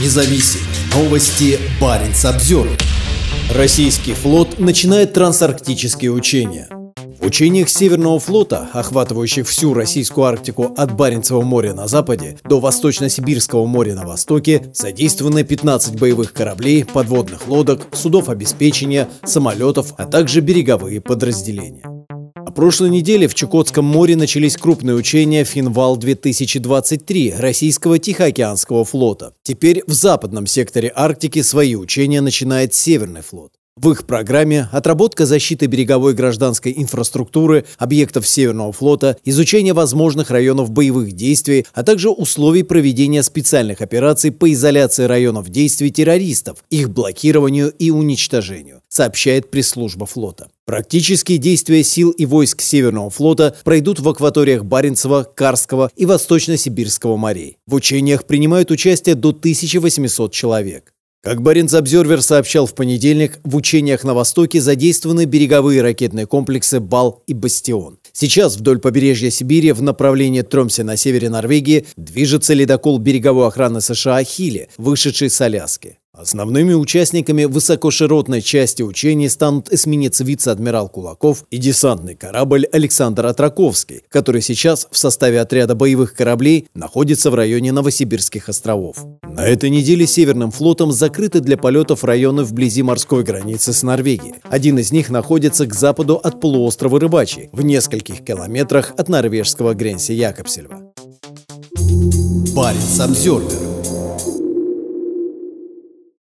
независим. Новости Баренц обзор. Российский флот начинает трансарктические учения. В учениях Северного флота, охватывающих всю российскую Арктику от Баренцева моря на западе до Восточно-Сибирского моря на востоке, задействованы 15 боевых кораблей, подводных лодок, судов обеспечения, самолетов, а также береговые подразделения прошлой неделе в Чукотском море начались крупные учения «Финвал-2023» российского Тихоокеанского флота. Теперь в западном секторе Арктики свои учения начинает Северный флот. В их программе отработка защиты береговой гражданской инфраструктуры, объектов Северного флота, изучение возможных районов боевых действий, а также условий проведения специальных операций по изоляции районов действий террористов, их блокированию и уничтожению, сообщает пресс-служба флота. Практические действия сил и войск Северного флота пройдут в акваториях Баренцева, Карского и Восточно-Сибирского морей. В учениях принимают участие до 1800 человек. Как Баренц-Обзервер сообщал в понедельник, в учениях на Востоке задействованы береговые ракетные комплексы «Бал» и «Бастион». Сейчас вдоль побережья Сибири в направлении Тромсе на севере Норвегии движется ледокол береговой охраны США «Хили», вышедший с Аляски. Основными участниками высокоширотной части учений станут эсминец вице-адмирал Кулаков и десантный корабль Александр Атраковский, который сейчас в составе отряда боевых кораблей находится в районе Новосибирских островов. На этой неделе Северным флотом закрыты для полетов районы вблизи морской границы с Норвегией. Один из них находится к западу от полуострова Рыбачий, в нескольких километрах от норвежского Гренси Якобсельва. Парень Самсервер